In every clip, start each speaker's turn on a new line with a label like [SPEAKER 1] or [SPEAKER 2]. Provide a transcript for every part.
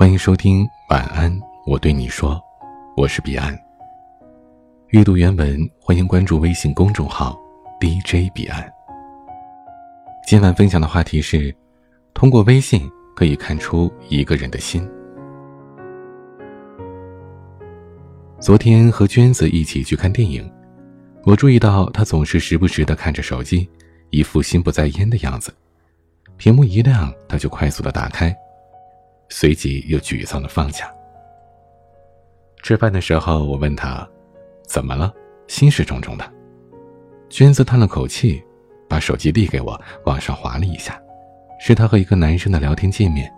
[SPEAKER 1] 欢迎收听晚安，我对你说，我是彼岸。阅读原文，欢迎关注微信公众号 DJ 彼岸。今晚分享的话题是：通过微信可以看出一个人的心。昨天和娟子一起去看电影，我注意到她总是时不时的看着手机，一副心不在焉的样子。屏幕一亮，她就快速的打开。随即又沮丧的放下。吃饭的时候，我问他：“怎么了？心事重重的。”娟子叹了口气，把手机递给我，往上滑了一下，是他和一个男生的聊天界面，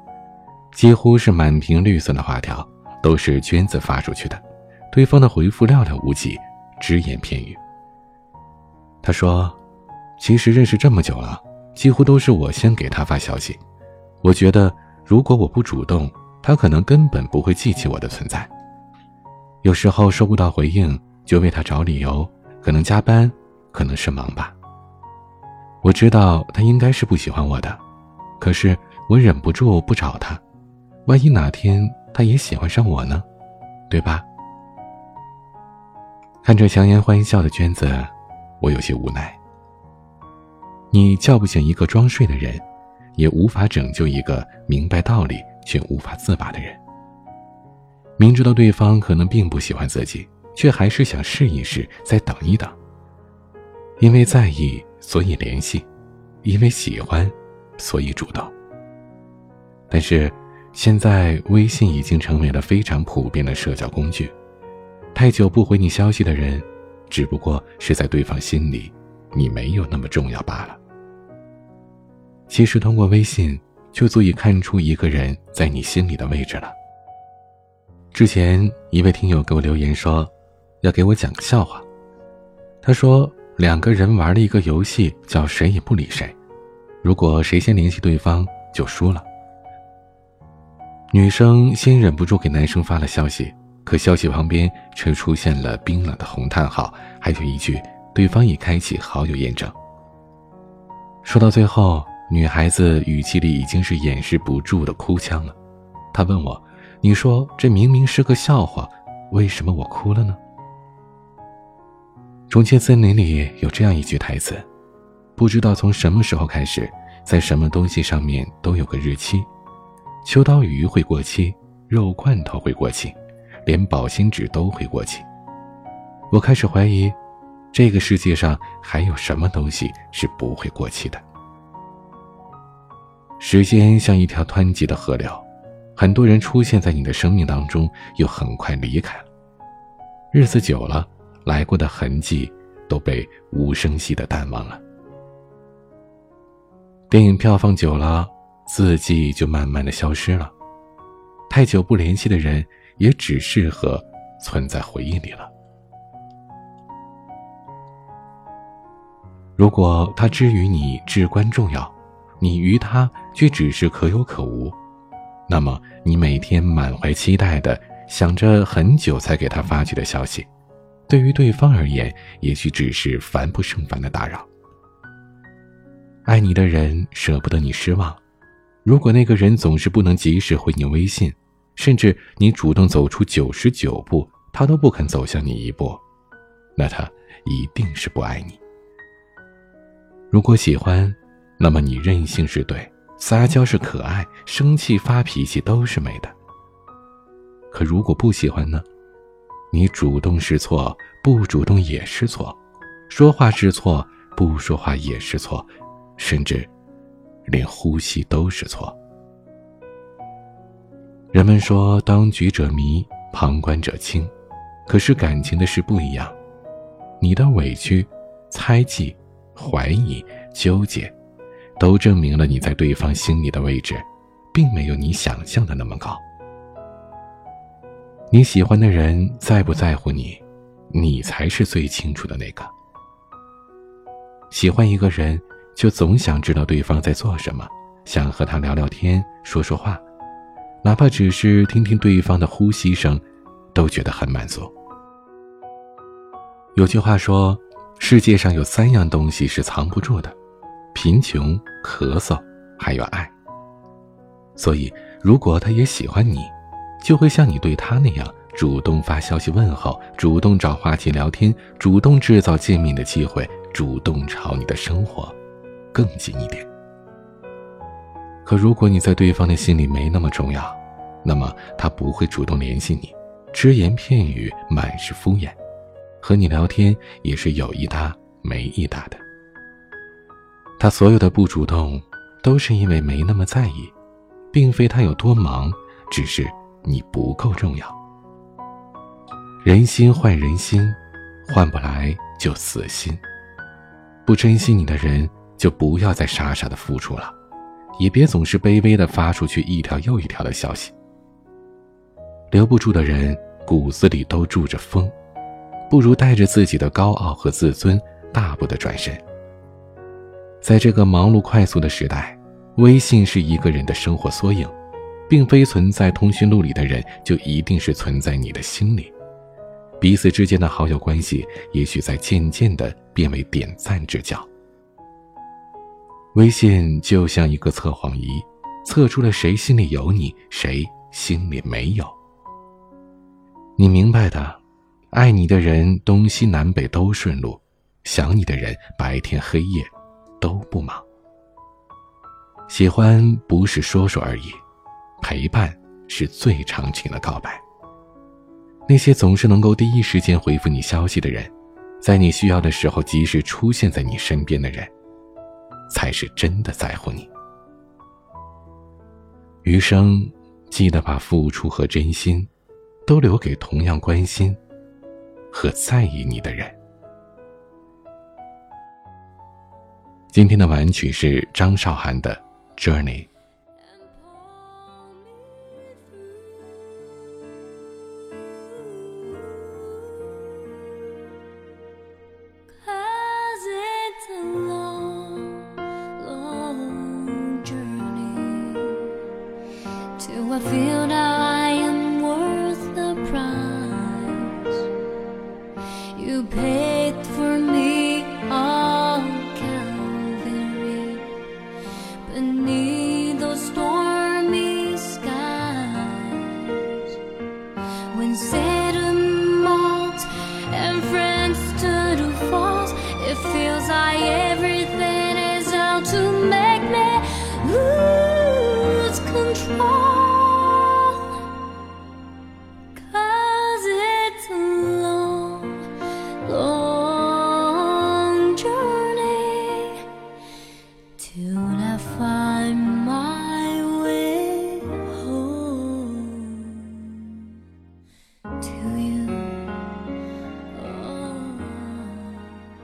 [SPEAKER 1] 几乎是满屏绿色的花条，都是娟子发出去的，对方的回复寥寥无几，只言片语。他说：“其实认识这么久了，几乎都是我先给他发消息，我觉得。”如果我不主动，他可能根本不会记起我的存在。有时候收不到回应，就为他找理由，可能加班，可能是忙吧。我知道他应该是不喜欢我的，可是我忍不住不找他。万一哪天他也喜欢上我呢？对吧？看着强颜欢笑的娟子，我有些无奈。你叫不醒一个装睡的人。也无法拯救一个明白道理却无法自拔的人。明知道对方可能并不喜欢自己，却还是想试一试，再等一等。因为在意，所以联系；因为喜欢，所以主动。但是，现在微信已经成为了非常普遍的社交工具。太久不回你消息的人，只不过是在对方心里，你没有那么重要罢了。其实，通过微信就足以看出一个人在你心里的位置了。之前一位听友给我留言说，要给我讲个笑话。他说，两个人玩了一个游戏，叫谁也不理谁，如果谁先联系对方，就输了。女生先忍不住给男生发了消息，可消息旁边却出现了冰冷的红叹号，还有一句“对方已开启好友验证”。说到最后。女孩子语气里已经是掩饰不住的哭腔了，她问我：“你说这明明是个笑话，为什么我哭了呢？”《重庆森林》里有这样一句台词：“不知道从什么时候开始，在什么东西上面都有个日期，秋刀鱼会过期，肉罐头会过期，连保鲜纸都会过期。”我开始怀疑，这个世界上还有什么东西是不会过期的。时间像一条湍急的河流，很多人出现在你的生命当中，又很快离开了。日子久了，来过的痕迹都被无声息的淡忘了。电影票放久了，字迹就慢慢的消失了。太久不联系的人，也只适合存在回忆里了。如果他之于你至关重要。你与他却只是可有可无，那么你每天满怀期待的想着很久才给他发去的消息，对于对方而言，也许只是烦不胜烦的打扰。爱你的人舍不得你失望，如果那个人总是不能及时回你微信，甚至你主动走出九十九步，他都不肯走向你一步，那他一定是不爱你。如果喜欢。那么你任性是对，撒娇是可爱，生气发脾气都是美的。可如果不喜欢呢？你主动是错，不主动也是错，说话是错，不说话也是错，甚至连呼吸都是错。人们说当局者迷，旁观者清，可是感情的事不一样，你的委屈、猜忌、怀疑、纠结。都证明了你在对方心里的位置，并没有你想象的那么高。你喜欢的人在不在乎你，你才是最清楚的那个。喜欢一个人，就总想知道对方在做什么，想和他聊聊天、说说话，哪怕只是听听对方的呼吸声，都觉得很满足。有句话说，世界上有三样东西是藏不住的。贫穷、咳嗽，还有爱。所以，如果他也喜欢你，就会像你对他那样，主动发消息问候，主动找话题聊天，主动制造见面的机会，主动朝你的生活更近一点。可如果你在对方的心里没那么重要，那么他不会主动联系你，只言片语，满是敷衍，和你聊天也是有一搭没一搭的。他所有的不主动，都是因为没那么在意，并非他有多忙，只是你不够重要。人心换人心，换不来就死心。不珍惜你的人，就不要再傻傻的付出了。也别总是卑微的发出去一条又一条的消息。留不住的人骨子里都住着风，不如带着自己的高傲和自尊大步的转身。在这个忙碌快速的时代，微信是一个人的生活缩影，并非存在通讯录里的人就一定是存在你的心里。彼此之间的好友关系，也许在渐渐的变为点赞之交。微信就像一个测谎仪，测出了谁心里有你，谁心里没有。你明白的，爱你的人东西南北都顺路，想你的人白天黑夜都不忙。喜欢不是说说而已，陪伴是最长情的告白。那些总是能够第一时间回复你消息的人，在你需要的时候及时出现在你身边的人。才是真的在乎你。余生，记得把付出和真心，都留给同样关心和在意你的人。今天的晚曲是张韶涵的《Journey》。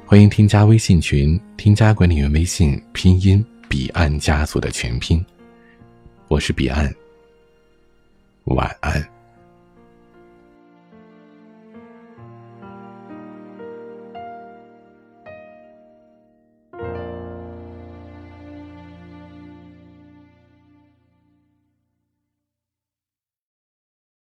[SPEAKER 1] 欢迎添加微信群，添加管理员微信拼音彼岸家族的全拼。我是彼岸，晚安。